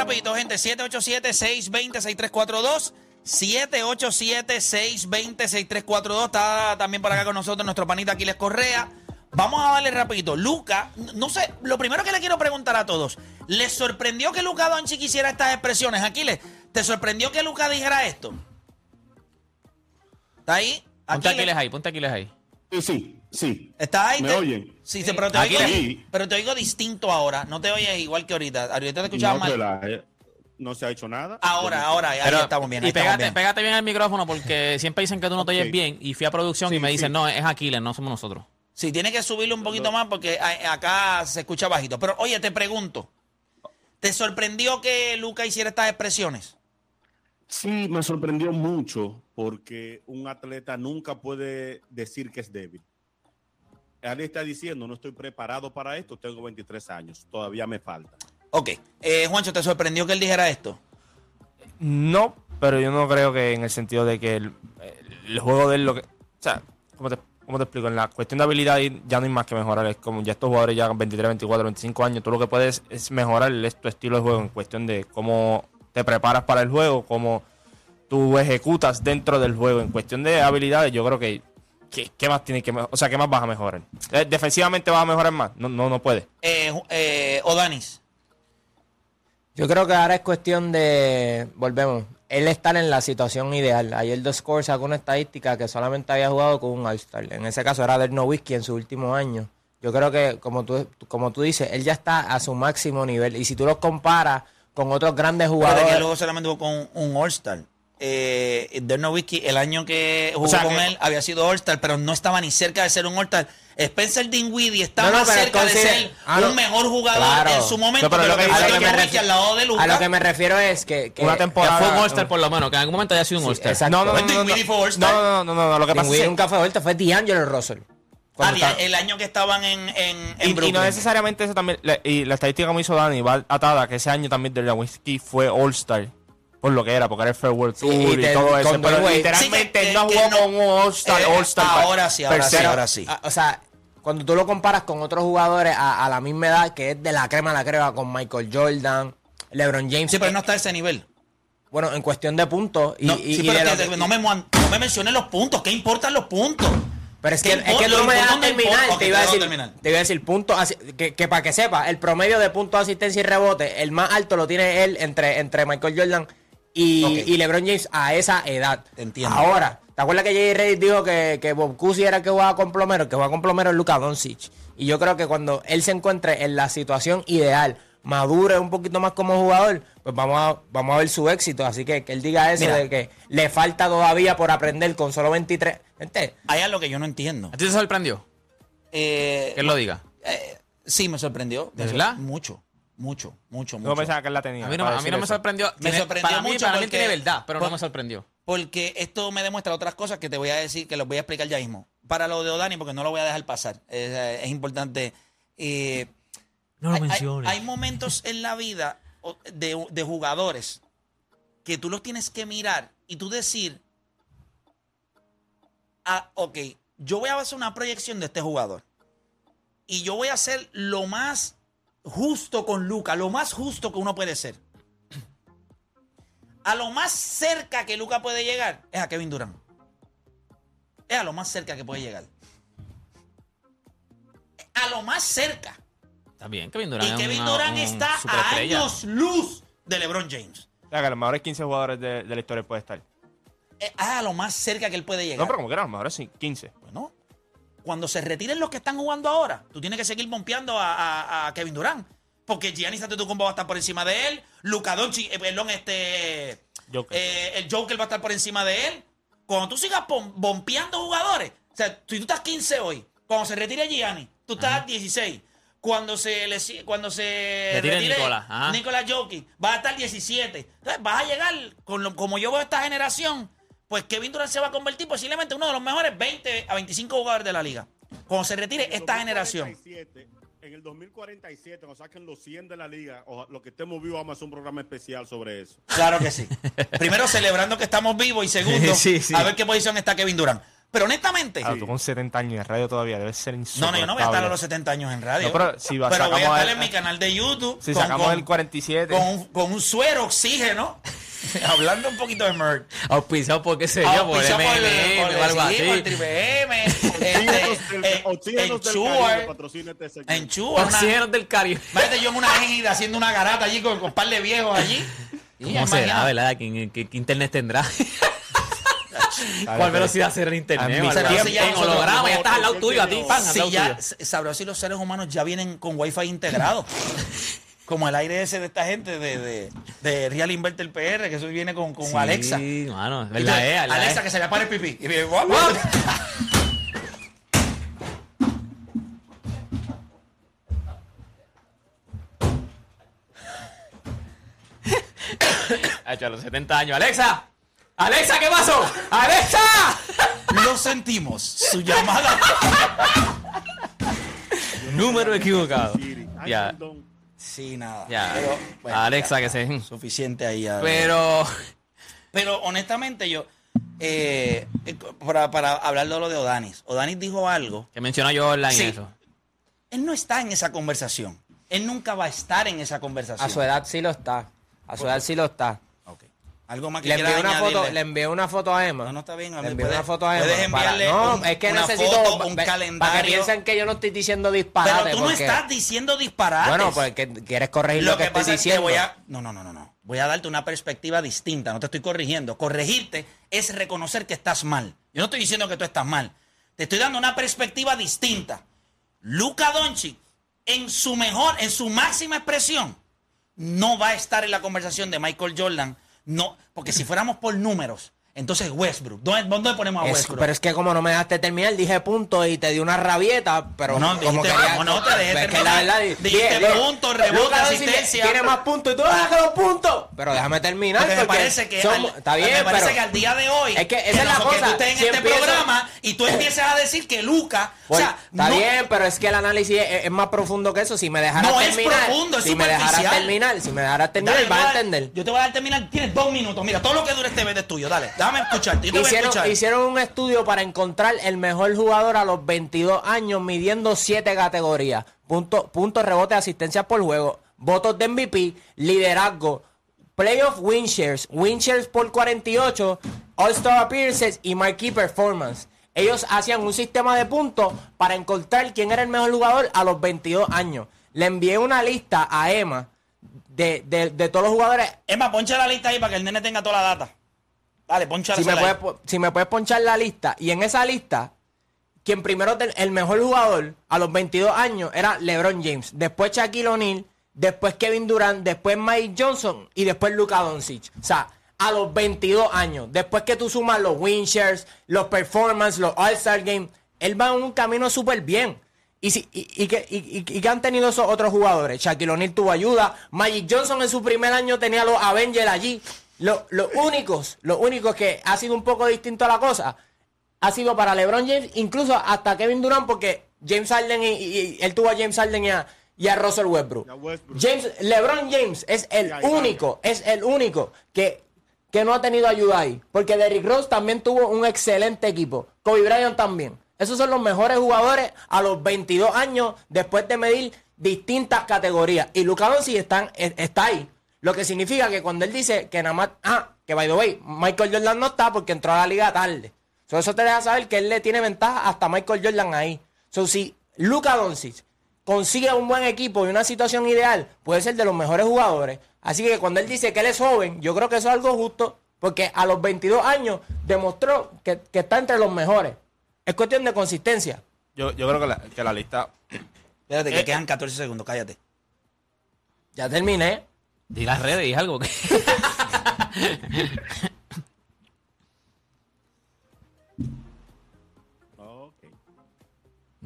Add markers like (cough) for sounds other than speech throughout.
Rapidito, gente. 787-620-6342. 787-620-6342. Está también por acá con nosotros nuestro panita Aquiles Correa. Vamos a darle rapidito. Luca, no sé, lo primero que le quiero preguntar a todos. ¿Les sorprendió que Luca Doncic hiciera estas expresiones? Aquiles, ¿te sorprendió que Luca dijera esto? ¿Está ahí? Ponte Aquiles ahí, ponte Aquiles ahí. Sí, sí, sí. ¿Estás ahí? ¿Me Te- oyen? Sí, sí, pero te, Aquí oigo, sí. pero te oigo distinto ahora. No te oyes igual que ahorita. Ahorita te escuchaba No, mal. la- eh, no se ha hecho nada. Ahora, ahora, ahí Pero- estamos bien. ahí y estamos pégate, bien. pégate bien el micrófono porque (laughs) siempre dicen que tú no te oyes bien. Y fui a producción y me dicen, sí. no, es Aquiles, no somos nosotros. Sí, tiene que subirle un poquito más porque acá se escucha bajito. Pero oye, te pregunto. ¿Te sorprendió que Luca hiciera estas expresiones? Sí, me sorprendió mucho porque un atleta nunca puede decir que es débil. Él está diciendo, no estoy preparado para esto, tengo 23 años, todavía me falta. Ok. Eh, Juancho, ¿te sorprendió que él dijera esto? No, pero yo no creo que en el sentido de que el, el juego de él lo que. O sea, ¿cómo te, cómo te explico? En la cuestión de habilidad ya no hay más que mejorar. Es como ya estos jugadores ya con 23, 24, 25 años, tú lo que puedes es mejorar es tu estilo de juego en cuestión de cómo te preparas para el juego, cómo tú ejecutas dentro del juego. En cuestión de habilidades, yo creo que. ¿Qué, qué más tiene que mejorar? O sea, ¿qué más vas a mejorar? Eh, ¿Defensivamente vas a mejorar más? No, no, no puede. Eh, eh, Odanis. Yo creo que ahora es cuestión de, volvemos, él estar en la situación ideal. Ayer The Score sacó una estadística que solamente había jugado con un All-Star. En ese caso era Dirk Nowitzki en su último año. Yo creo que, como tú, como tú dices, él ya está a su máximo nivel. Y si tú los comparas con otros grandes Acuérdate que jugadores... luego solamente jugó con un All-Star. Eh, Dirk Nowitzki, el año que jugó sea con que- él, había sido All-Star, pero no estaba ni cerca de ser un All-Star. Spencer Dinwiddie está No, no, más pero cerca de ser Ah, no. un mejor jugador Claro. en su momento, No, pero pero lo que- que a lo que me Nowitzki refi- al lado de Luka. A lo que me refiero es que... que Una Que temporada. fue un All-Star por lo menos, que en algún momento haya sido un All-Star. exacto. No, no, no. Pues No, no, no, All-Star. no, no, no, no, no, Lo que pasa es que- nunca fue vuelta, fue D'Angelo Russell. Ah, estaba- el año que estaban en, en, en Y, y Brooklyn. no necesariamente eso también. la- y la estadística como hizo Dani va atada que ese año también de Whisky fue All-Star. Por lo que era, porque era el Fair World Tour y todo eso. Pero Dwayne literalmente Sí, que- no que- jugó no- con un All-Star. Eh, All-Star ahora sí, ahora sí, ahora sí. O sea, cuando tú lo comparas con otros jugadores a, a la misma edad, que es de la crema a la crema, con Michael Jordan, LeBron James. Sí, pero eh, no está a ese nivel. Bueno, en cuestión de puntos. Y, No, y- sí, y pero de que- lo que- que no, me, no me menciones los puntos. ¿Qué importan los puntos? Pero es ¿Qué que, es que no me dejas terminar. Te iba a te decir, terminar. te iba a decir puntos, que, que para que sepa, el promedio de puntos, asistencia y rebote, el más alto lo tiene él entre, entre Michael Jordan y, LeBron James a esa edad. Entiendo. Ahora, ¿te acuerdas que J.J. Reddick dijo que, que Bob Cousy era el que jugaba con plomero? El que jugaba con plomero es Luka Doncic. Y yo creo que cuando él se encuentre en la situación ideal, madure un poquito más como jugador, pues vamos a, vamos a ver su éxito. Así que que él diga eso Mira. de que le falta todavía por aprender con solo 23. Gente, Hay algo que yo no entiendo. ¿A ti te sorprendió? Eh, Que él lo diga. eh, sí, me sorprendió. ¿De verdad? Mucho, mucho, mucho, Yo mucho. pensaba que él la tenía. A mí no, a mí me sorprendió. Me Tiene- sorprendió para mí, mucho para mí tiene verdad, pero por- no me sorprendió. Porque esto me demuestra otras cosas que te voy a decir, que los voy a explicar ya mismo. Para lo de Odani, porque no lo voy a dejar pasar. Es, eh, es importante. Eh, No hay, hay- hay momentos en la vida de, de jugadores que tú los tienes que mirar y tú decir, ah, ok, yo voy a hacer una proyección de este jugador. Y yo voy a hacer lo más justo con Luca, lo más justo que uno puede ser. A lo más cerca que Luca puede llegar es a Kevin Durant. Es a lo más cerca que puede llegar. A lo más cerca. Está bien, Kevin Durant. Y es Kevin una- Durant un está a años luz de LeBron James. O sea, que a los mejores 15 jugadores de, de la historia puede estar. Es a lo más cerca que él puede llegar. No, pero como que eran los mejores sí, 15. Bueno, cuando se retiren los que están jugando ahora, tú tienes que seguir bompeando a, a- a Kevin Durant. Porque Giannis Antetokounmpo va a estar por encima de él. Luka Doncic, eh, perdón, este... Joker. eh, el Joker va a estar por encima de él. Cuando tú sigas bom- bompeando jugadores, o sea, si tú estás 15 hoy, cuando se retire Giannis, tú estás 16. cuando se lesi- cuando se Retire Nicola, ajá. Nicolas Jokic, va a estar 17. Entonces, vas a llegar, con lo- como yo veo esta generación, pues Kevin Durant se va a convertir posiblemente uno de los mejores 20 a 25 jugadores de la liga. Cuando se retire En el esta generación. 2047, En el 2047, cuando saquen los 100 de la liga, o lo que estemos vivos, vamos a hacer un programa especial sobre eso. Claro que sí. Primero celebrando que estamos vivos y (laughs) segundo, Sí, sí. a ver qué posición está Kevin Durant. Pero honestamente, Claro, tú con 70 años en radio todavía debes ser no, insoportable. no, yo no voy a estar a los 70 años en radio. No, pero si va- Pero voy a estar el- en mi canal de YouTube. Si con- sacamos con- el 47. con, un- con un suero oxígeno, (laughs) hablando un poquito de Merck. Auspiciado por qué sé yo, por por el- MLM por el- o algo por así. Triple M, este, eh, Oxígenos del Ensure, Caribe patrocina este segmento. Ensure, una- Oxígenos del Caribe. Imagínate yo en una égida haciendo una garata allí con, con un par de viejos allí. ¿Cómo será, verdad? ¿Qué, qué- qué internet tendrá? (laughs) ¿Cuál velocidad será el internet? Se En holograma, ya estás al lado tuyo, a ti, pan, al Si lado tuyo. sabrás si los seres humanos ya vienen con wifi integrado. (laughs) Como el aire ese de esta gente de, de, de Real Inverter PR, que eso viene con, con Sí, Alexa. mano, Entonces, verdad es, verdad Alexa, es. que se le para el pipí. Y viene, guap. (laughs) Ha hecho a los 70 años. ¡Alexa! ¡Alexa, qué pasó! ¡Alexa! Lo sentimos. Su llamada. (laughs) Número equivocado. Ya. Sí, nada. ya. Pero, bueno, Alexa, ya, que se. Suficiente ahí. ya. Pero. Pero honestamente yo, eh, eh, para, para hablar de lo de Odanis, Odanis dijo algo, Que menciona yo online Sí. eso. él no está en esa conversación, él nunca va a estar en esa conversación. A su edad sí lo está. A su edad sí lo está. Algo más que Le envié, una añadirle? foto, le envié una foto a Emma. No, no está bien. Le envié una foto a Emma. Puedes para- enviarle no, es que una necesito foto, un pa- Para que calendario. piensen que yo no estoy diciendo disparate. Pero tú no porque- estás diciendo disparates. Bueno, pues que quieres corregir lo, lo que, estoy pasa es que diciendo. voy a... No, no, no, no, no. Voy a darte una perspectiva distinta. No te estoy corrigiendo. Corregirte es reconocer que estás mal. Yo no estoy diciendo que tú estás mal. Te estoy dando una perspectiva distinta. Luka Doncic, en su mejor, en su máxima expresión, no va a estar en la conversación de Michael Jordan. No, porque si fuéramos por números, entonces Westbrook. ¿Dónde, dónde ponemos a Es- Westbrook? pero es que como no me dejaste terminar, dije punto y te di una rabieta, pero No, no, como dijiste, quería... no, no, te dejé Pues que terminar. la verdad... Dijiste dije, punto, rebote, asistencia. Tiene más puntos y tú que los puntos. Pero déjame terminar Porque me parece que al, está bien, me parece pero- que al día de hoy Es que esa es la nosotros- que cosa, tú estés en este empiezo- programa y tú empieces a decir que Luca, o Pues, sea, está no- bien, pero es que el análisis es, es más profundo que eso. Si me dejaras No es terminar, profundo, es si me dejaras terminar, si me dejaras terminar, Dale, vas a entender. Yo te voy a dar terminar, tienes dos minutos. Mira, todo lo que dure este mes es tuyo, dale. Déjame escucharte. Yo te voy a Hicieron, escuchar. hicieron un estudio para encontrar el mejor jugador a los 22 años midiendo siete categorías. Punto, puntos, rebote, asistencia por juego, votos de MVP, liderazgo, playoff win shares, win shares por 48, All-Star appearances y marquee performance. Ellos hacían un sistema de puntos para encontrar quién era el mejor jugador a los 22 años. Le envié una lista a Emma de, de- de todos los jugadores Emma, poncha la lista ahí para que el nene tenga toda la data. Dale, poncha si me, la puedes, si me puedes ponchar la lista, y en esa lista, quien primero, el mejor jugador a los 22 años era LeBron James, después Shaquille O'Neal, después Kevin Durant, después Mike Johnson y después Luka Doncic. O sea, a los 22 años, después que tú sumas los win shares, los performance, los All-Star Games, él va en un camino súper bien. Y, si, y, y que, y, que han tenido esos otros jugadores. Shaquille O'Neal tuvo ayuda. Magic Johnson en su primer año tenía los Avengers allí. Lo- Los únicos, los únicos que ha sido un poco distinto a la cosa, ha sido para LeBron James, incluso hasta Kevin Durant, porque James Harden y él tuvo a James Harden y a, y a Russell Westbrook. Y a Westbrook. James, LeBron James es el único, es el único que, que no ha tenido ayuda ahí. Porque Derrick Rose también tuvo un excelente equipo. Kobe Bryant también. Esos son los mejores jugadores a los 22 años después de medir distintas categorías. Y Luka Doncic están- e- está ahí. Lo que significa que cuando él dice que nada más... Ah, que by the way, Michael Jordan no está porque entró a la liga tarde. So, eso te deja saber que él le tiene ventaja hasta Michael Jordan ahí. So, si Luka Doncic consigue un buen equipo y una situación ideal, puede ser de los mejores jugadores. Así que cuando él dice que él es joven, yo creo que eso es algo justo, porque a los 22 años demostró que, que está entre los mejores. Es cuestión de consistencia. Yo, yo creo que la, que la lista. Espérate, que Eh, quedan 14 segundos, cállate. Ya terminé. Di las redes, di algo. (laughs)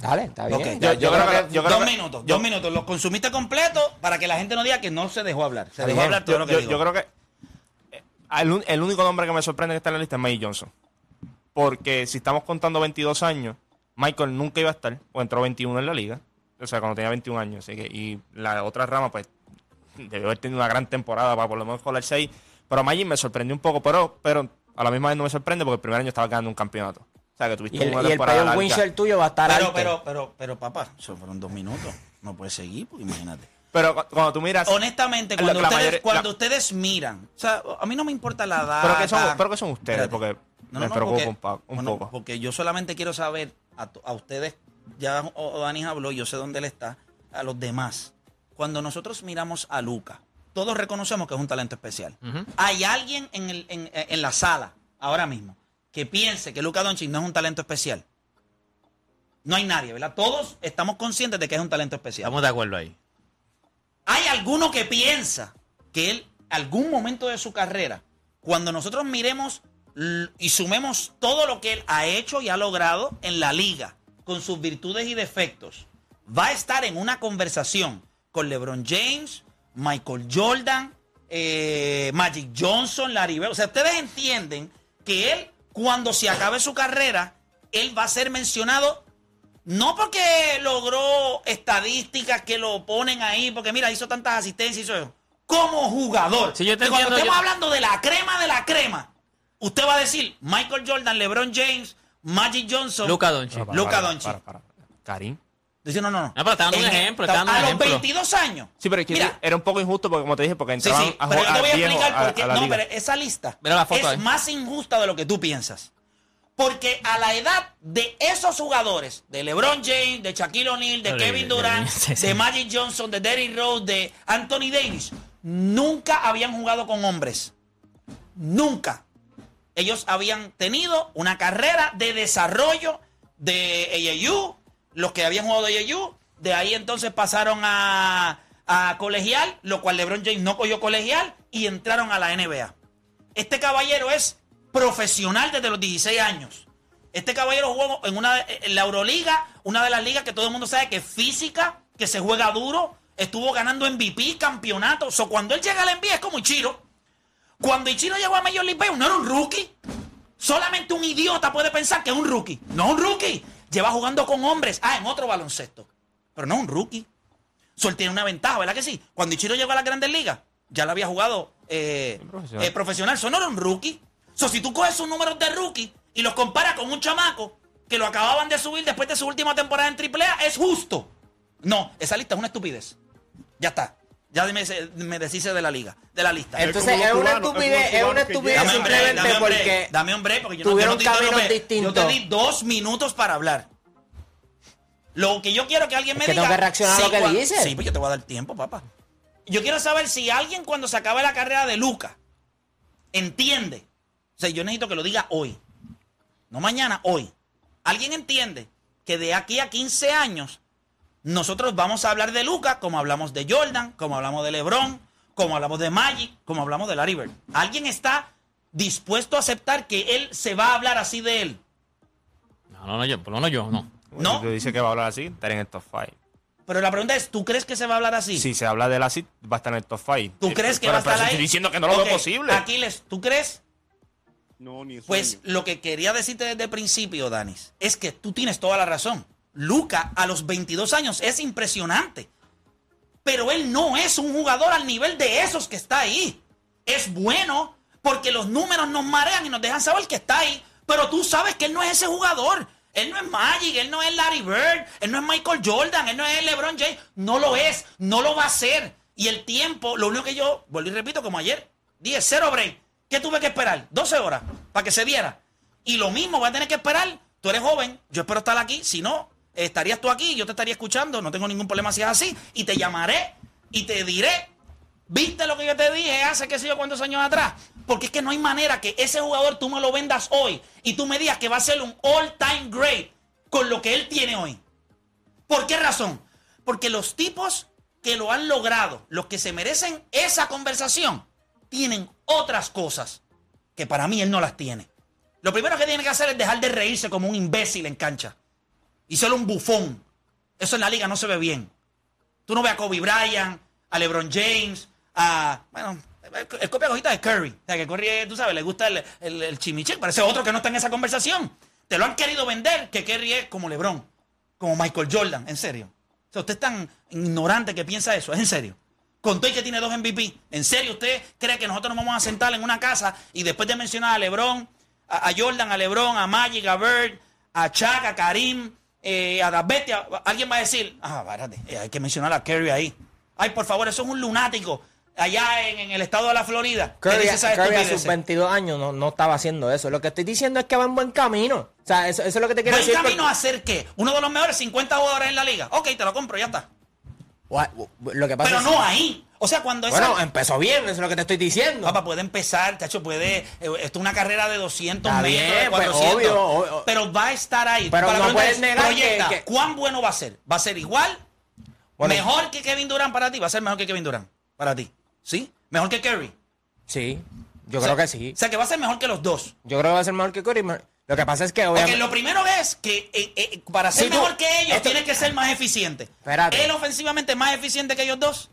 Dale, está bien. Ok, Yo, yo creo que- yo creo dos que- minutos, yo- dos minutos. Los consumiste completos para que la gente no diga que no se dejó hablar. Se dejó bien. hablar todo Yo, lo que yo- digo. yo creo que eh, el, único nombre que me sorprende que está en la lista es Magic Johnson. Porque si estamos contando 22 años, Michael nunca iba a estar, o entró 21 en la liga. O sea, cuando tenía 21 años. Así que, y la otra rama, pues, debió haber tenido una gran temporada para por lo menos colar 6. Pero Magic me sorprendió un poco, pero, pero a la misma vez no me sorprende porque el primer año estaba ganando un campeonato. O sea, que tuviste Y el, una y el winshare tuyo va a estar pero, alto. pero, pero, pero, papá, eso fueron dos minutos. No puedes seguir, porque imagínate. Pero cu- cuando tú miras... Honestamente, cuando, la ustedes, mayoría- cuando la- ustedes miran, o sea, a mí no me importa la edad. Pero que son, pero que son ustedes, porque No, me no, preocupa porque- un, pa- un bueno, poco. Porque yo solamente quiero saber a, to- a ustedes, ya o- o Dani habló, yo sé dónde él está, a los demás. Cuando nosotros miramos a Luca, todos reconocemos que es un talento especial. Hay alguien en, el- en- en la sala, ahora mismo, que piense que Luca Doncic no es un talento especial. No hay nadie, ¿verdad? Todos estamos conscientes de que es un talento especial. Estamos de acuerdo ahí. Hay alguno que piensa que él, algún momento de su carrera, cuando nosotros miremos y sumemos todo lo que él ha hecho y ha logrado en la liga, con sus virtudes y defectos, va a estar en una conversación con LeBron James, Michael Jordan, eh, Magic Johnson, Larry Bird. O sea, ustedes entienden que él, cuando se acabe su carrera, él va a ser mencionado no porque logró estadísticas que lo ponen ahí, porque mira, hizo tantas asistencias, hizo eso. Como jugador. Sí, yo te cuando estemos yo- hablando de la crema de la crema, usted va a decir Michael Jordan, LeBron James, Magic Johnson. Luka Doncic. Luka para, Doncic. para, para. Karim. Dice, no, no, no. No, pero está dando un ejemplo, está dando a un los ejemplo. 22 años. Sí, pero es que Mira, era un poco injusto porque, como te dije, porque entraban sí, a pero yo jugar te voy a explicar a- por qué. No, liga. pero esa lista Mira la foto es ahí. más injusta de lo que tú piensas. Porque a la edad de esos jugadores, de LeBron James, de Shaquille O'Neal, de Kevin Durant, de- sí, sí. de Magic Johnson, de Derrick Rose, de Anthony Davis, nunca habían jugado con hombres. Nunca. Ellos habían tenido una carrera de desarrollo de AAU, los que habían jugado de AAU, de ahí entonces pasaron a, a colegial, lo cual LeBron James no cogió colegial y entraron a la NBA. Este caballero es profesional desde los 16 años. Este caballero jugó en, una, en la Euroliga, una de las ligas que todo el mundo sabe que es física, que se juega duro. Estuvo ganando MVP, campeonatos. O cuando él llega al NBA es como Ichiro. Cuando Ichiro llegó a Major League Baseball no era un rookie. Solamente un idiota puede pensar que es un rookie. No un rookie. Lleva jugando con hombres. Ah, en otro baloncesto. Pero no un rookie. So, él tiene una ventaja, ¿verdad que sí? Cuando Ichiro llegó a las grandes ligas, ya lo había jugado eh, profesional. eh, profesional. So, no era un rookie. So, si tú coges sus números de rookie y los comparas con un chamaco que lo acababan de subir después de su última temporada en AAA, es justo. No, esa lista es una estupidez. Ya está. Ya me, me deshice de la liga, de la lista. Es Entonces es una es estupidez, es una estupidez Dame break, porque dame un break, porque yo no, tuvieron yo no te caminos distintos. Yo te di dos minutos para hablar. Lo que yo quiero que alguien me que diga. tengo que reaccionar a lo que cuan- dice. Sí, pues yo te voy a dar tiempo, papá. Yo quiero saber si alguien cuando se acabe la carrera de Luca entiende. O sea, yo necesito que lo diga hoy. No mañana, hoy. ¿Alguien entiende que de aquí a 15 años nosotros vamos a hablar de Luca como hablamos de Jordan, como hablamos de LeBron, como hablamos de Magic, como hablamos de Larry Bird? ¿Alguien está dispuesto a aceptar que él se va a hablar así de él? No, no, no, yo, por lo menos yo, no. No. Si tú dices que va a hablar así, estaré en el top 5. Pero la pregunta es, ¿tú crees que se va a hablar así? Si se habla de él así, va a estar en el top 5. ¿Tú crees que pero, va a pero estar ahí? estoy diciendo que no lo veo posible. Aquiles, ¿tú crees? No, ni Pues sueño. lo que quería decirte desde el principio, Danis, es que tú tienes toda la razón. Luca a los 22 años es impresionante. Pero él no es un jugador al nivel de esos que está ahí. Es bueno porque los números nos marean y nos dejan saber que está ahí. Pero tú sabes que él no es ese jugador. Él no es Magic, él no es Larry Bird, él no es Michael Jordan, él no es LeBron James. No lo es, no lo va a ser. Y el tiempo, lo único que yo, vuelvo y repito, como ayer, dije cero break. ¿Qué tuve que esperar? 12 horas para que se diera. Y lo mismo voy a tener que esperar. Tú eres joven, yo espero estar aquí. Si no, estarías tú aquí, yo te estaría escuchando. No tengo ningún problema si es así. Y te llamaré y te diré. ¿Viste lo que yo te dije hace qué sé yo cuántos años atrás? Porque es que no hay manera que ese jugador tú me lo vendas hoy y tú me digas que va a ser un all-time great con lo que él tiene hoy. ¿Por qué razón? Porque los tipos que lo han logrado, los que se merecen esa conversación, tienen otras cosas que para mí él no las tiene. Lo primero que tiene que hacer es dejar de reírse como un imbécil en cancha. Y solo un bufón. Eso en la liga no se ve bien. Tú no ves a Kobe Bryant, a LeBron James, a. Bueno, el copia cojita de Curry. O sea, que Curry, eh, tú sabes, le gusta el, el, el. Parece otro que no está en esa conversación. Te lo han querido vender que Curry es como LeBron, como Michael Jordan. En serio. O sea, usted es tan ignorante que piensa eso. Es en serio. Con todo y que tiene dos MVP. ¿En serio usted cree que nosotros nos vamos a sentar en una casa y después de mencionar a LeBron, a, Jordan, a LeBron, a Magic, a a Chuck, a Karim, eh, a las bestias, alguien va a decir, ah, espérate, eh, hay que mencionar a Curry ahí. Ay, por favor, eso es un lunático allá en, en el estado de la Florida. Curry, a sus estupideces. 22 años no, no estaba haciendo eso. Lo que estoy diciendo es que va en buen camino. O sea, eso, eso es lo que te quiero ¿Buen decir. camino a hacer qué? Uno de los mejores 50 jugadores en la liga. Ok, te lo compro, ya está. Lo que pasa Pero es- no ahí. O sea, cuando esa... Bueno, empezó bien, eso es lo que te estoy diciendo. Papá, puede empezar, chacho, puede. eh, Esto es una carrera de 200 Está metros, bien, de pues, 400. obvio, obvio. Pero va a estar ahí. Pero Para no puedes que- proyecta, que- ¿Cuán bueno va a ser? ¿Va a ser igual? Bueno. ¿Mejor que Kevin Durant para ti? ¿Va a ser mejor que Kevin Durant para ti? ¿Sí? ¿Mejor que Curry? Sí, yo O sea, creo que sí. O sea, que va a ser mejor que los dos. Yo creo que va a ser mejor que Curry. Lo que pasa es que Porque obviamente... lo primero es que eh, eh, para ser Sí, tú- mejor que ellos esto- tiene que ser más eficiente. Espérate. ¿Él ofensivamente es más eficiente que ellos dos?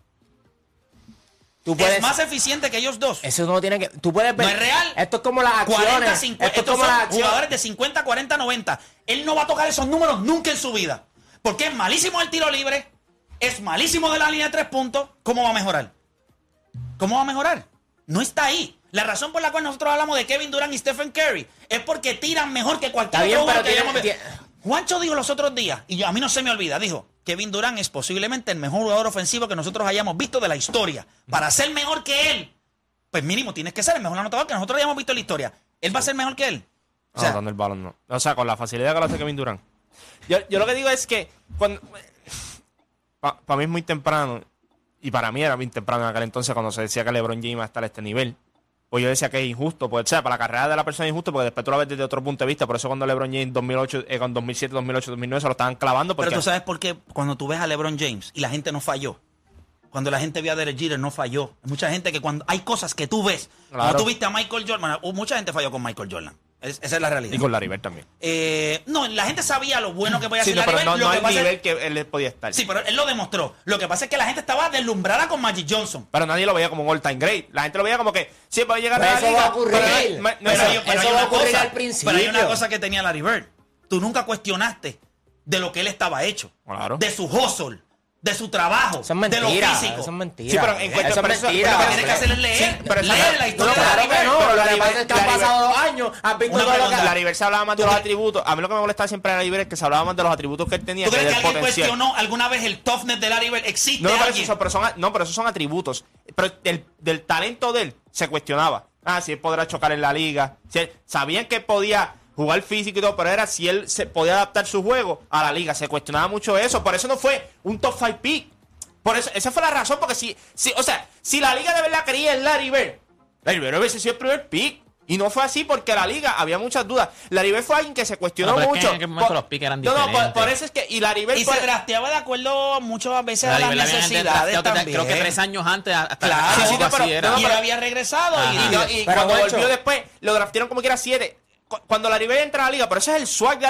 tú puedes... ¿Es más eficiente que ellos dos? Eso no tiene que... Tú puedes ver... No es real. Esto es como las acciones. 40, 50. Esto es Estos como son las acciones. jugadores de 50, 40, 90. Él no va a tocar esos números nunca en su vida. Porque es malísimo el tiro libre. Es malísimo de la línea de tres puntos. ¿Cómo va a mejorar? ¿Cómo va a mejorar? No está ahí. La razón por la cual nosotros hablamos de Kevin Durant y Stephen Curry es porque tiran mejor que cualquier bien, otro que hayamos visto. Juancho dijo los otros días, y yo, a mí no se me olvida, dijo, Kevin Durant es posiblemente el mejor jugador ofensivo que nosotros hayamos visto de la historia. Para ser mejor que él, pues mínimo tienes que ser el mejor anotador que nosotros hayamos visto en la historia. ¿Él va a ser mejor que él? O sea, Anotando el balón, no. O sea, con la facilidad que lo hace Kevin Durant. Yo, yo lo que digo es que cuando para mí es muy temprano y para mí era muy temprano en aquel entonces cuando se decía que LeBron James iba a estar a este nivel. Pues yo decía que es injusto, pues, o sea, para la carrera de la persona es injusto porque después tú lo ves desde otro punto de vista. Por eso cuando LeBron James 2008, eh, con 2007, 2008, 2009 se lo estaban clavando porque Pero tú sabes por qué cuando tú ves a LeBron James y la gente no falló. Cuando la gente vio a Derek Jeter no falló. Mucha gente que cuando hay cosas que tú ves, Claro. cuando tú viste a Michael Jordan, mucha gente falló con Michael Jordan. Es- esa es la realidad. y con Larry Bird también. Eh, no, la gente sabía lo bueno que podía Sí, hacer no, pero Larry no, no es- nivel que él podía estar. Sí, pero él lo demostró. Lo que pasa es que la gente estaba deslumbrada con Magic Johnson. Pero nadie lo veía como un all-time great. La gente lo veía como que llegar Pero a la eso liga. va a ocurrir. pero no- Pero, hay, pero eso hay va a una ocurrir cosa, al principio. pero hay una cosa que tenía Larry Bird. Tú nunca cuestionaste de lo que él estaba hecho. Claro. De su hustle, de su trabajo, Eso de lo físico. Eso es mentira. Sí, pero en eso pero eso- mentira. Lo que pero tiene que hacer es leer. Sí, pero eso- leer la no, historia de Claro que no, pero lo que pasa Bird- es que han pasado dos años, has visto Una todo lo que... pregunta. Larry Bird se hablaba más de los atributos. A mí lo que me molestaba siempre de Larry Bird es que se hablaba más de los atributos que él tenía ¿Tú crees que alguien cuestionó alguna vez el toughness de Larry Bird? ¿Existe No, pero esos son, pero son- no, pero esos son atributos. Pero del, del talento de él se cuestionaba. Ah, si él podrá chocar en la liga. Si él- sabían que podía jugar físico y todo, pero era si él se podía adaptar su juego a la liga. Se cuestionaba mucho eso. Por eso no fue un top 5 pick. Por eso, esa fue la razón, porque si, si, o sea, si la liga de verdad quería en Larry Bird, Larry Bird hubiese sido el primer pick. Y no fue así porque la liga había muchas dudas. Larry Bird fue alguien que se cuestionó No, pero es que mucho. en aquel momento Por- los picks eran No, no, por, diferentes. por eso es que. Y Y por- se drafteaba de acuerdo muchas veces a las necesidades desde- también. Creo que tres años antes hasta Claro. algo Sí, sí, no, pero- así era. no, y él había regresado Ajá. y, cuando Juancho. volvió después, lo draftearon como que era 7. Cuando Bird entra a la liga, por eso es el swag de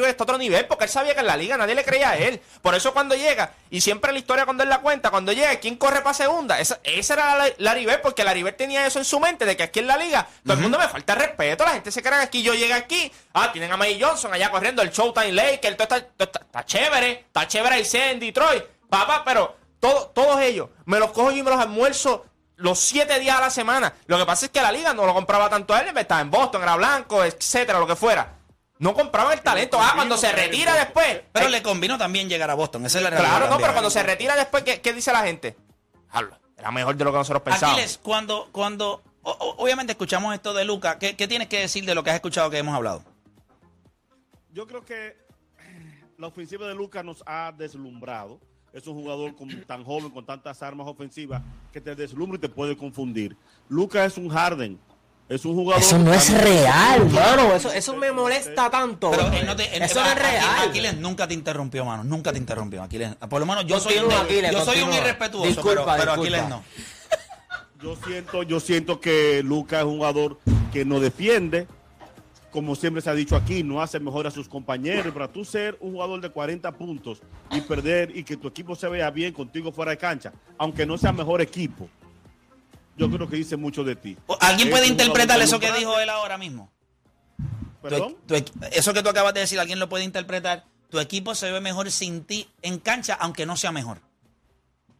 Bird está a otro nivel, porque él sabía que en la liga nadie le creía a él. Por eso cuando llega, y siempre la historia cuando él la cuenta, cuando llega, ¿quién corre para segunda? Esa, esa era la- Bird, porque Bird tenía eso en su mente, de que aquí en la liga, todo el mundo me falta respeto, la gente se cree que aquí yo llegué aquí, ah, tienen a May Johnson allá corriendo, el Showtime Lake, el, todo está, todo está, está chévere, está chévere el en Detroit, papá, pero todo- todos ellos, me los cojo yo y me los almuerzo los siete días a la semana. Lo que pasa es que la liga no lo compraba tanto a él, estaba en Boston, era blanco, etcétera, lo que fuera. No compraba el talento. Ah, cuando se retira después. Pero eh, le convino también llegar a Boston. Esa es la realidad. Claro, no, pero cuando se retira después, ¿qué, qué dice la gente? Hablo, era mejor de lo que nosotros pensábamos. Aquiles, cuando, cuando o- obviamente escuchamos esto de Luca, ¿qué, qué tienes que decir de lo que has escuchado que hemos hablado? Yo creo que la ofensiva de Lucas nos ha deslumbrado. Es un jugador con- tan joven, con tantas armas ofensivas, que te deslumbra y te puede confundir. Lucas es un Harden. Es un jugador. Eso no es real, mano. Eso, eso me molesta tanto. Pero bro. él no te, él- eso no es real. Aquiles nunca te interrumpió, mano. Nunca te interrumpió, Aquiles. Por lo menos yo soy un, Aquiles, yo soy un irrespetuoso, Disculpa, pero, pero disculpa. Aquiles no. Yo siento, yo siento que Lucas es un jugador que no defiende, como siempre se ha dicho aquí, no hace mejor a sus compañeros. Para tú ser un jugador de 40 puntos y perder y que tu equipo se vea bien contigo fuera de cancha, aunque no sea mejor equipo, yo creo que dice mucho de ti. ¿Alguien puede interpretar eso que dijo él ahora mismo? ¿Perdón? tu eso que tú acabas de decir, ¿alguien lo puede interpretar? Tu equipo se ve mejor sin ti en cancha, aunque no sea mejor.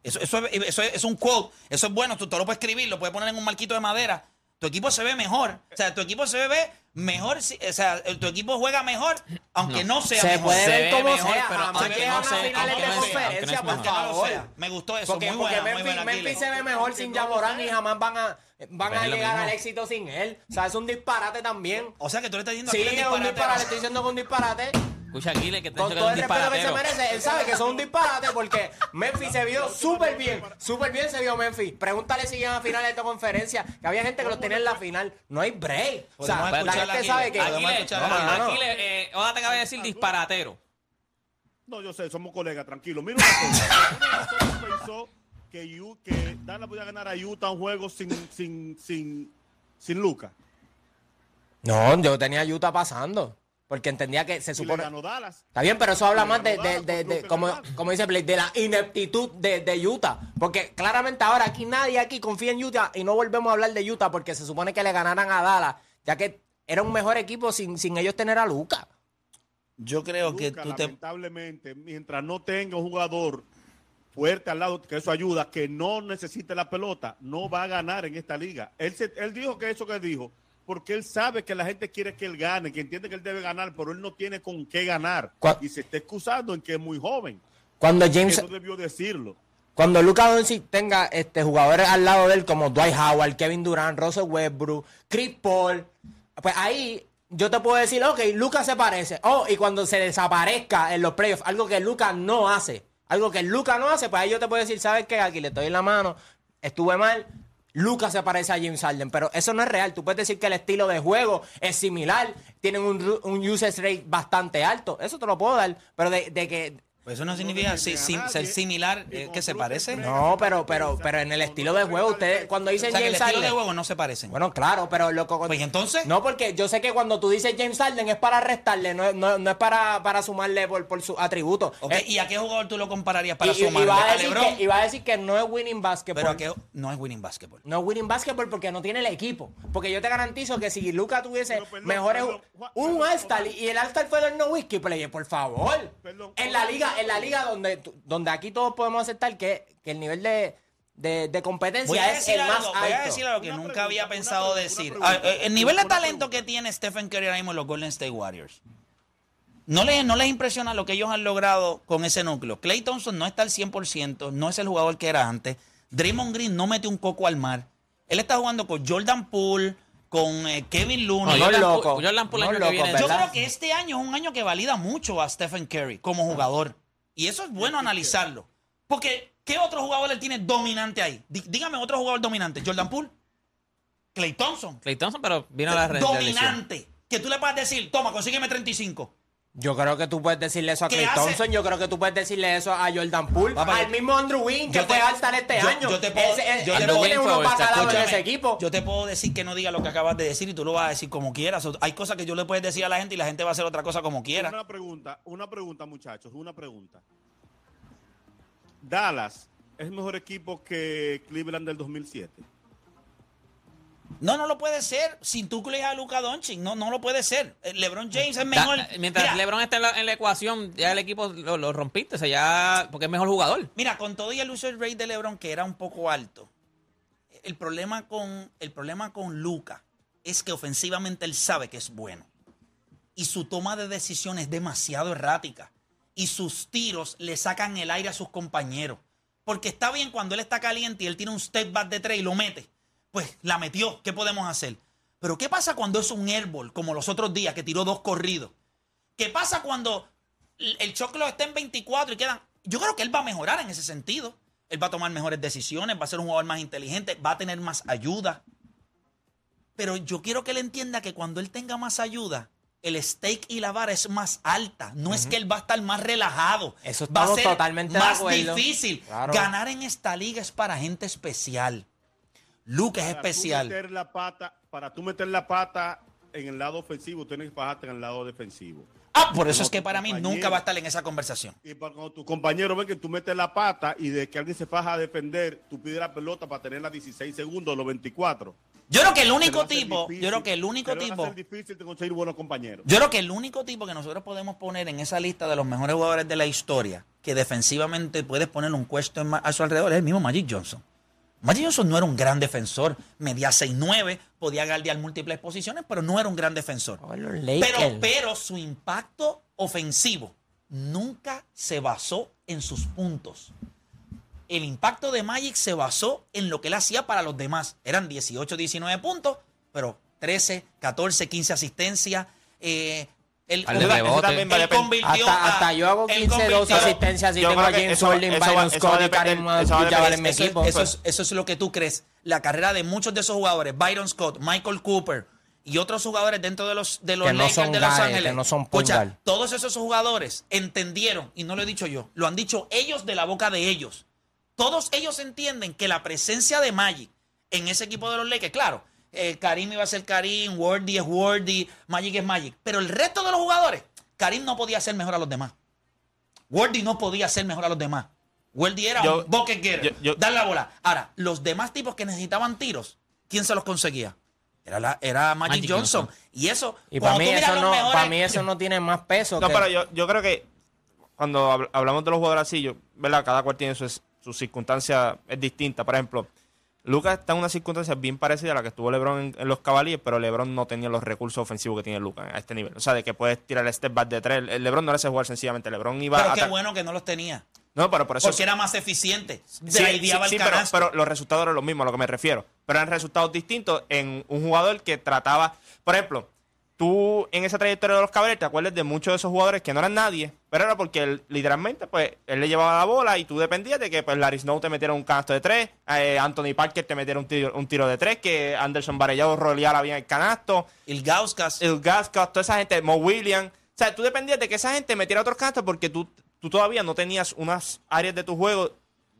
Eso, eso, es- eso es, es un quote, eso es bueno, tú, tú lo puedes escribir, lo puedes poner en un marquito de madera. Tu equipo se ve mejor. O sea, tu equipo se ve mejor, si- o sea, el- tu equipo juega mejor, aunque no, sea Se mejor. puede Se ver ve como mejor, sea, pero jamás aunque no a sea- finales aunque de no sea- aunque no conferencia, por no favor. sea. Me gustó eso, Porque, muy porque buena, muy Memphis, buena, Memphis se ve mejor sin Jamoran y jamás van a, van Pues a llegar al éxito sin él. O sea, es un disparate también. O sea, que tú le estás diciendo Sí, aquí es un disparate, le estoy diciendo que es un disparate. Escucha, Aquiles, que te Con todo el respeto que se merece, él sabe que es un disparate porque Memphis se vio súper bien, súper bien se vio Memphis. Pregúntale si llegan a finales de conferencia, que había gente que los tenía en la final. No hay break. O sea, la gente sabe que... Aquiles, eh, ahora te acaba de decir disparatero. No, yo sé, somos colegas, tranquilo. Mira una cosa. Pensó que, Yu- que Dallas podía ganar a Utah un juego sin, sin, sin, sin Luca. No, yo tenía a Utah pasando. Porque entendía que se Y le supone... ganó Dallas. Está bien, pero eso habla más de, como, dice Blake, de la ineptitud de, de Utah. Porque claramente ahora aquí nadie aquí confía en Utah y no volvemos a hablar de Utah porque se supone que le ganaran a Dallas, ya que era un mejor equipo sin, sin ellos tener a Luca. Yo creo que tú te... lamentablemente, mientras no tenga un jugador fuerte al lado, que eso ayuda, que no necesite la pelota, no va a ganar en esta liga. Él, se- él dijo que eso que dijo, porque él sabe que la gente quiere que él gane, que entiende que él debe ganar, pero él no tiene con qué ganar. Y se está excusando en que es muy joven. Cuando James, no debió decirlo. cuando Luca Doncic tenga este jugadores al lado de él como Dwight Howard, Kevin Durant, Russell Westbrook, Chris Paul, pues ahí yo te puedo decir, ok, Luca se parece. Oh, y cuando se desaparezca en los playoffs, algo que Luca no hace, algo que Luca no hace, pues ahí yo te puedo decir, ¿sabes qué? Aquí le estoy en la mano, estuve mal. Luca se parece a James Harden, pero eso no es real. Tú puedes decir que el estilo de juego es similar, tienen un, un usage rate bastante alto, eso te lo puedo dar, pero de, de que Pues eso no significa si- a si- ser similar, y eh, que se Cruz parece. de O Frega. No, pero, pero, pero en el estilo de juego, ustedes cuando dicen sea, que el James estilo de juego no se parecen. Bueno, claro, pero loco. Pues, ¿y entonces? No, porque yo sé que cuando tú dices James Harden es para restarle, no, no, no es para, para sumarle por, por sus atributos. Ok, Eh, ¿Y a qué jugador tú lo compararías para y, sumarle? va a ¿A decir LeBron? que, y va a decir que no es winning basketball. Pero a qué no es winning basketball. No es winning basketball porque no tiene el equipo. Porque yo te garantizo que si Luca tuviese Pero, perdón, mejores. un All-Star y el All-Star fue del No Whiskey Player, por favor. Perdón, en la liga, en la liga donde, donde aquí todos podemos aceptar que, que el nivel de, de, de competencia Voy a, es decir el más algo, alto. voy a decir algo que Una nunca pregunta, había pensado pregunta, decir. pregunta, Ah, eh, el nivel de talento pregunta. que tiene Stephen Curry ahora mismo en los Golden State Warriors. No les, no les impresiona lo que ellos han logrado con ese núcleo. Clay Thompson no está al 100%, no es el jugador que era antes. Draymond Green no mete un coco al mar. Él está jugando con Jordan Poole, con eh, Kevin No, Looney. yo- Jordan loco. Poole- Jordan Poole el No año que loco, viene. Yo creo que este año es un año que valida mucho a Stephen Curry como jugador. Y eso es bueno analizarlo. Porque, ¿qué otro jugador él tiene dominante ahí? Dí- dígame otro jugador dominante. Jordan Poole. Clay Thompson. Clay Thompson, pero vino a la red. dominante. Que tú le puedas decir, toma, consígueme 35. Yo creo que tú puedes decirle eso a ¿Qué Clay hace? Thompson, yo creo que tú puedes decirle eso a Jordan Poole, Papá, al mismo Andrew Wiggins, que fue All-Star este yo- año. yo te puedo- Ese- yo te puedo- en ese equipo. Yo te puedo decir que no diga lo que acabas de decir y tú lo vas a decir como quieras. Hay cosas que yo le puedes decir a la gente y la gente va a hacer otra cosa como quiera. Una pregunta, una pregunta, muchachos, una pregunta. Dallas es mejor equipo que Cleveland del 2007. No, no lo puede ser sin tú incluyes a Luka Doncic. No, no lo puede ser. Eh, LeBron James es mejor. Da- mientras Mira, LeBron esté en la, en la ecuación, ya el equipo lo, lo rompiste, o sea, ya, porque es mejor jugador. Mira, con todo y el user rate de LeBron que era un poco alto, el problema con el problema con Luca es que ofensivamente él sabe que es bueno y su toma de decisiones es demasiado errática y sus tiros le sacan el aire a sus compañeros. Porque está bien cuando él está caliente y él tiene un step back de tres y lo mete. Pues la metió. ¿Qué podemos hacer? Pero ¿qué pasa cuando es un airball como los otros días que tiró dos corridos? ¿Qué pasa cuando el choclo está en 24 y quedan? Yo creo que él va a mejorar en ese sentido. Él va a tomar mejores decisiones, va a ser un jugador más inteligente, va a tener más ayuda. Pero yo quiero que él entienda que cuando él tenga más ayuda, el stake y la vara es más alta. No es que él va a estar más relajado. Eso va a ser totalmente más difícil. Claro. Ganar en esta liga es para gente especial. Luke es tú especial. meter la pata, para tú meter la pata en el lado ofensivo, tienes que fajarte en el lado defensivo. Ah, por eso es que para mí nunca va a estar en esa conversación. Y para cuando tu compañero ve que tú metes la pata y de que alguien se faja a defender, tú pides la pelota para tenerla 16 segundos, los 24. Yo creo que el único tipo, difícil- yo creo que el único tipo, difícil de conseguir buenos compañeros. yo creo que el único tipo que nosotros podemos poner en esa lista de los mejores jugadores de la historia, que defensivamente puedes poner un mark a su alrededor, es el mismo Magic Johnson. Magic Johnson no era un gran defensor, medía 6'9, podía guardiar múltiples posiciones, pero no era un gran defensor. Oh, Pero, pero su impacto ofensivo nunca se basó en sus puntos. El impacto de Magic se basó en lo que él hacía para los demás. Eran 18, 19 puntos, pero 13, 14, 15 asistencias. Eh, de él rebote. él Hasta, a- hasta yo hago él 15, 12 convirtió- asistencias y tengo a James Harden, Byron Scott y eso en mi equipo. es, eso es lo que tú crees. La carrera de muchos de esos jugadores, Byron Scott, Michael Cooper y otros jugadores dentro de los, de los Que no Lakers son de Los Ángeles. que no son todos esos jugadores entendieron, y no lo he dicho yo, lo han dicho ellos de la boca de ellos. Todos ellos entienden que la presencia de Magic en ese equipo de los Lakers, claro, eh, Karim iba a ser Karim, Wordy es Wordy, Magic es Magic, pero el resto de los jugadores, Karim no podía hacer mejor a los demás. Wordy no podía hacer mejor a los demás. Wordy era Yo- un bucket getter, yo- yo- dar la bola. Ahora, los demás tipos que necesitaban tiros, ¿quién se los conseguía? Era, la, era Magic, Magic Johnson. Johnson. Y eso, Y para mí, eso no, mejores- para mí eso no tiene más peso No, que... pero yo, yo creo que cuando habl- hablamos de los jugadores así, yo, ¿verdad? Cada cual tiene su, su circunstancia es distinta. Por ejemplo, Lucas está en una circunstancia bien parecida a la que estuvo LeBron en, en los Cavaliers, pero LeBron no tenía los recursos ofensivos que tiene Lucas a este nivel. O sea, de que puedes tirar el step back de tres. El LeBron no le hace jugar sencillamente. LeBron iba Pero a qué ata- bueno que no los tenía. No, pero por eso Porque era más eficiente. Sí, sí, sí, pero, pero los resultados eran los mismos, a lo que me refiero. Pero eran resultados distintos en un jugador que trataba. Por ejemplo, tú en esa trayectoria de los Cavaliers te acuerdas de muchos de esos jugadores que no eran nadie, pero era porque él, literalmente, pues, él le llevaba la bola y tú dependías de que pues, Larry Snow te metiera un canasto de tres, eh, Anthony Parker te metiera un tiro, un tiro de tres, que Anderson Varellado roleara bien el canasto, El Gauskas. el Gascott, toda esa gente, Mo Williams. O sea, tú dependías de que esa gente metiera otros canastos porque tú, tú todavía no tenías unas áreas de tu juego,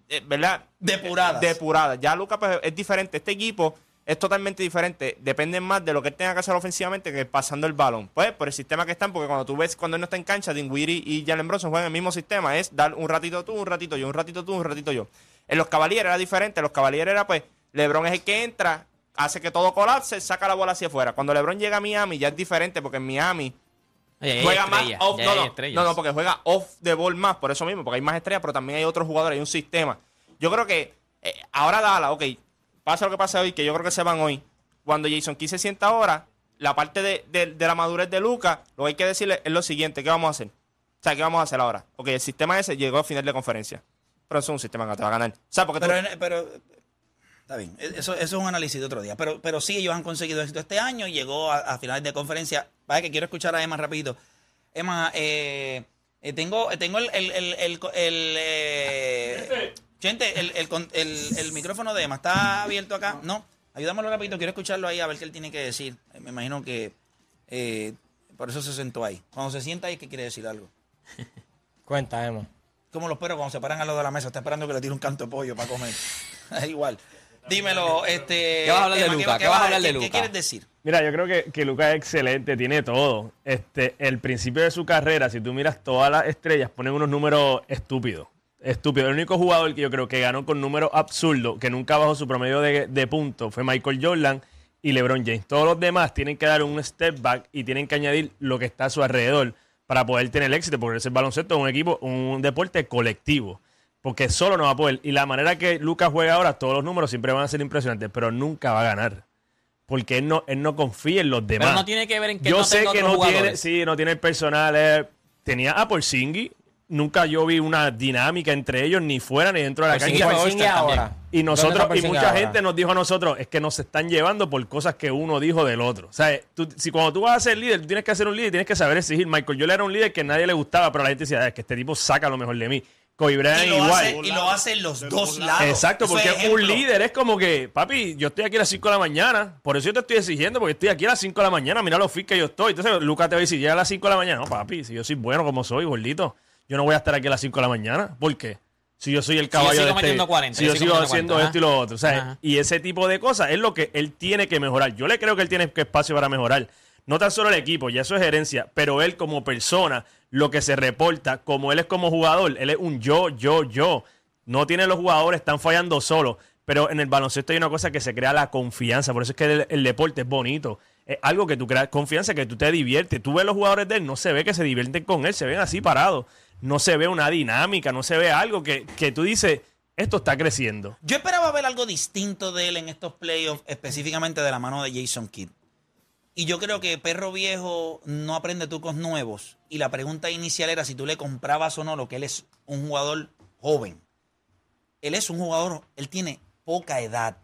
eh, ¿verdad? Depuradas. Depuradas. Ya Lucas pues, es diferente. Este equipo es totalmente diferente. Depende más de lo que él tenga que hacer ofensivamente que pasando el balón. Pues por el sistema que están, porque cuando tú ves cuando él no está en cancha, Dinwiddie y Jalen Bronson juegan el mismo sistema. Es dar un ratito tú, un ratito yo, un ratito tú, un ratito yo. En los Cavaliers era diferente. En los Cavaliers era pues, LeBron es el que entra, hace que todo colapse, saca la bola hacia afuera. Cuando LeBron llega a Miami ya es diferente porque en Miami juega más off, no, no, no, no, porque juega off the ball más, por eso mismo, porque hay más estrellas, pero también hay otros jugadores, hay un sistema. Yo creo que eh, ahora Dala, ok, pasa lo que pasa hoy, que yo creo que se van hoy. Cuando Jason Key se sienta ahora, la parte de, de- de la madurez de Lucas, lo que hay que decirle es lo siguiente, ¿qué vamos a hacer? O sea, ¿qué vamos a hacer ahora? Ok, el sistema ese llegó a final de conferencia, pero eso es un sistema que no te va a ganar. O sea, porque tú- Pero, pero está bien, e, eso, eso es un análisis de otro día. Pero, pero sí, ellos han conseguido éxito este año. Llegó a, a finales de conferencia. Vaya que quiero escuchar a Emma rapidito. Emma, eh, eh, tengo, tengo el, el, el, el- el, eh, gente, el, el, con- el- el micrófono de Emma está abierto acá. No, ayúdamelo rapidito. Quiero escucharlo ahí a ver qué él tiene que decir. Me imagino que eh, por eso se sentó ahí. Cuando se sienta ahí es que quiere decir algo. (laughs) Cuenta, Emma. Como los perros cuando se paran al lado de la mesa, está esperando que le tire un canto de pollo para comer. (laughs) es igual. Dímelo, este. ¿Qué vas a hablar de Luka? ¿Qué vas a hablar de Luka? ¿Qué quieres decir? Mira, yo creo que, que Lucas es excelente, tiene todo. Este, el principio de su carrera, si tú miras todas las estrellas, ponen unos números estúpidos. Estúpidos. El único jugador que yo creo que ganó con números absurdos, que nunca bajó su promedio de, de puntos, fue Michael Jordan y LeBron James. Todos los demás tienen que dar un step back y tienen que añadir lo que está a su alrededor para poder tener éxito, porque ese baloncesto es un equipo, un deporte colectivo. Porque solo no va a poder. Y la manera que Lucas juega ahora, todos los números siempre van a ser impresionantes, pero nunca va a ganar. Porque él no, él no confía en los demás. Pero no tiene que ver en que Yo no sé que no tiene, sí, no tiene el personal. eh, tenía a Porzingis. Nunca yo vi una dinámica entre ellos, ni fuera ni dentro de la cancha. Y ¿Dónde nosotros, y mucha ahora? gente nos dijo a nosotros, es que nos están llevando por cosas que uno dijo del otro. O sea, tú- si cuando tú vas a ser líder, tú tienes que ser un líder, tienes que saber exigir. Michael Jordan era un líder que a nadie le gustaba, pero la gente decía, "Ah, es que este tipo saca lo mejor de mí. Kobe Bryant Y lo, igual. hace, y lo hacen los De dos lados. lados. Exacto, porque es un líder es como que, papi, yo estoy aquí a las 5 de la mañana, por eso yo te estoy exigiendo, porque estoy aquí a las 5 de la mañana, mira lo fit que yo estoy. Entonces, Lucas te va a decir, llega a las 5 de la mañana. No, papi, si yo soy bueno como soy, gordito, yo no voy a estar aquí a las 5 de la mañana. ¿Por qué? Si yo soy el caballo sigo de este, metiendo 40, si yo yo sigo haciendo 40, esto y lo otro. O sea, Ajá. y ese tipo de cosas es lo que él tiene que mejorar. Yo le creo que él tiene que espacio para mejorar. no tan solo el equipo, ya eso es gerencia, pero él como persona, lo que se reporta, como él es como jugador, él es un yo, yo, yo. No tiene los jugadores, están fallando solos. Pero en el baloncesto hay una cosa que se crea la confianza. Por eso es que el, el deporte es bonito. Es algo que tú creas confianza, que tú te diviertes. Tú ves los jugadores de él, no se ve que se divierten con él, se ven así parados. No se ve una dinámica, no se ve algo que, que tú dices, esto está creciendo. Yo esperaba ver algo distinto de él en estos playoffs, específicamente de la mano de Jason Kidd. Y yo creo que Perro Viejo no aprende trucos nuevos. Y la pregunta inicial era si tú le comprabas o no lo que él es un jugador joven. Él es un jugador, él tiene poca edad.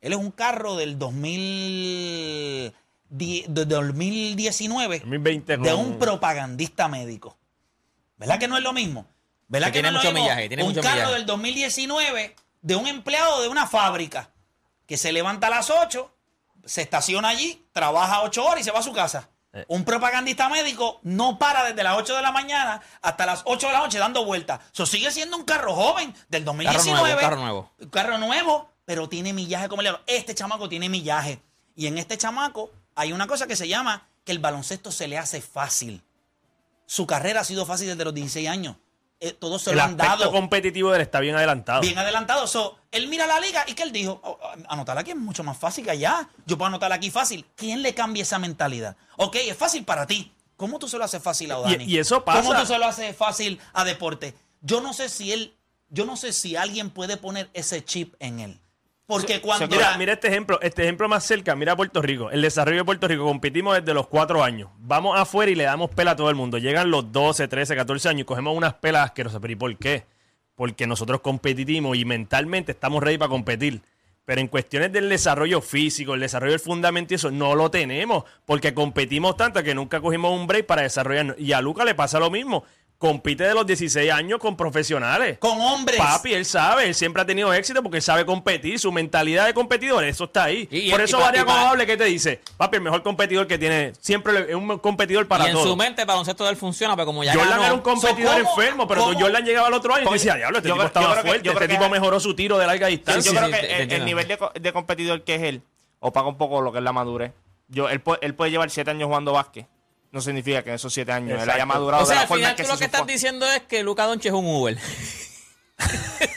Él es un carro del 2000, di- de 2019 2020 de un propagandista médico. ¿Verdad que no es lo mismo? ¿Verdad Que que, tiene no es mucho lo mismo? millaje, tiene un mucho carro millaje. del 2019 de un empleado de una fábrica que se levanta a las 8, se estaciona allí, trabaja 8 horas y se va a su casa. Eh. Un propagandista médico no para desde las 8 de la mañana hasta las 8 de la noche dando vueltas. Eso sigue siendo un carro joven del 2019. carro nuevo. Un carro nuevo, pero tiene millaje como el diablo. Este chamaco tiene millaje. Y en este chamaco hay una cosa que se llama que el baloncesto se le hace fácil. Su carrera ha sido fácil desde los 16 años. Eh, todos se El lo han aspecto dado competitivo de él está bien adelantado. bien adelantado. So, él mira la liga y que él dijo, "Oh, oh, anotar aquí es mucho más fácil que allá. Yo puedo anotar aquí fácil. ¿Quién le cambia esa mentalidad? Ok, es fácil para ti. ¿Cómo tú se lo haces fácil a Odani? Y- y eso pasa. ¿Cómo tú se lo haces fácil a Deporte? Yo no sé si él, yo no sé si alguien puede poner ese chip en él. Porque cuando... Mira, mira este ejemplo, este ejemplo más cerca, mira Puerto Rico, el desarrollo de Puerto Rico, competimos desde los cuatro años, vamos afuera y le damos pela a todo el mundo, llegan los 12, 13, 14 años y cogemos unas pelas asquerosas, pero ¿y por qué? Porque nosotros competimos y mentalmente estamos ready para competir, pero en cuestiones del desarrollo físico, el desarrollo del fundamento y eso, no lo tenemos, porque competimos tanto que nunca cogimos un break para desarrollarnos, y a Luca le pasa lo mismo, compite de los 16 años con profesionales. con hombres. Papi, él sabe, él siempre ha tenido éxito porque él sabe competir, su mentalidad de competidor, eso está ahí. Y- Por y eso pa- Amable que te dice, papi, el mejor competidor que tiene, siempre es un competidor para y en todo. su mente el baloncesto de él funciona, pero como ya Jordan ganó, era un competidor So, ¿cómo- enfermo, pero cómo- Jordan llegaba al otro año y Porque- decía, diablo, este yo tipo creo- yo estaba que- fuerte, yo este que- tipo mejoró su tiro de larga Yo distancia. sí, creo sí, que te- te el- nivel de, co- de competidor que es él opaca un poco lo que es la madurez. Yo, él, puede, él puede llevar siete años jugando básquet. No significa que en esos siete años él Exacto. haya madurado O sea, de la al forma final en que tú se lo que estás diciendo es que Luca Doncic es un Uber. (laughs)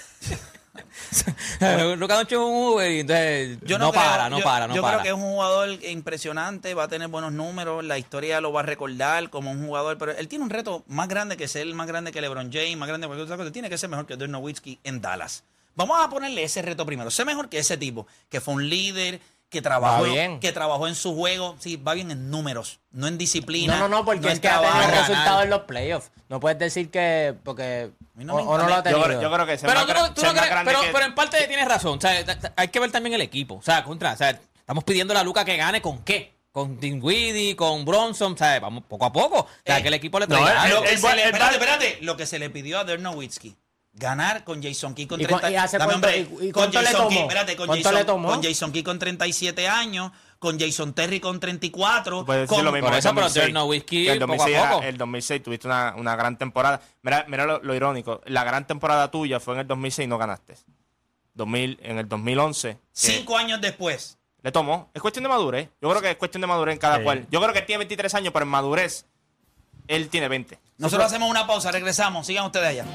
Luca Doncic es un Uber y entonces Yo no, creo- para, no yo- para, no yo para. creo que es un jugador impresionante, va a tener buenos números, la historia lo va a recordar como un jugador, pero él tiene un reto más grande que ser más grande que LeBron James, más grande que cualquier otra cosa. Tiene que ser mejor que Dirk Nowitzki en Dallas. Vamos a ponerle ese reto primero. Sé mejor que ese tipo, que fue un líder, que trabajó, bien. que trabajó en su juego. Sí, va bien en números, no en disciplina. No, no, no, porque es que ha tenido resultados en los playoffs. No puedes decir que. Porque. no o, no lo ha. Yo tenido. creo, yo creo que ese Pero, no- tú no crees- pero, que- pero en parte tienes razón. O sea, hay que ver también el equipo. O sea, contra, o sea, estamos pidiendo a Luca que gane con qué? Con Dinwiddie, con Bronson, ¿sabes? Vamos poco a poco. O sea, Eh, que el equipo le no, traiga se el- espérate, espérate. Lo que se le pidió a Dirk Nowitzki. Ganar con Jason Key con ¿Y cu- 30 y hace Dame, cuánto- hombre, y- y con cuánto le Jason Key, tomó? espérate, con ¿Cuánto Jason, le tomó? con Jason Key con 37 años, con Jason Terry con 34. Puedes decir con- lo mismo por eso, pero 2006, Dirk Nowitzki que el poco a 2006, era- poco. el 2006 tuviste una, una gran temporada. Mira, mira lo, lo irónico. La gran temporada tuya fue en el 2006 y no ganaste. 2000, en el 2011. que Cinco años después. Le tomó. Es cuestión de madurez. Yo creo que es cuestión de madurez en cada Sí. cual. Yo creo que él tiene 23 años, pero en madurez él tiene 20. Nosotros hacemos una pausa, regresamos. Sigan ustedes allá.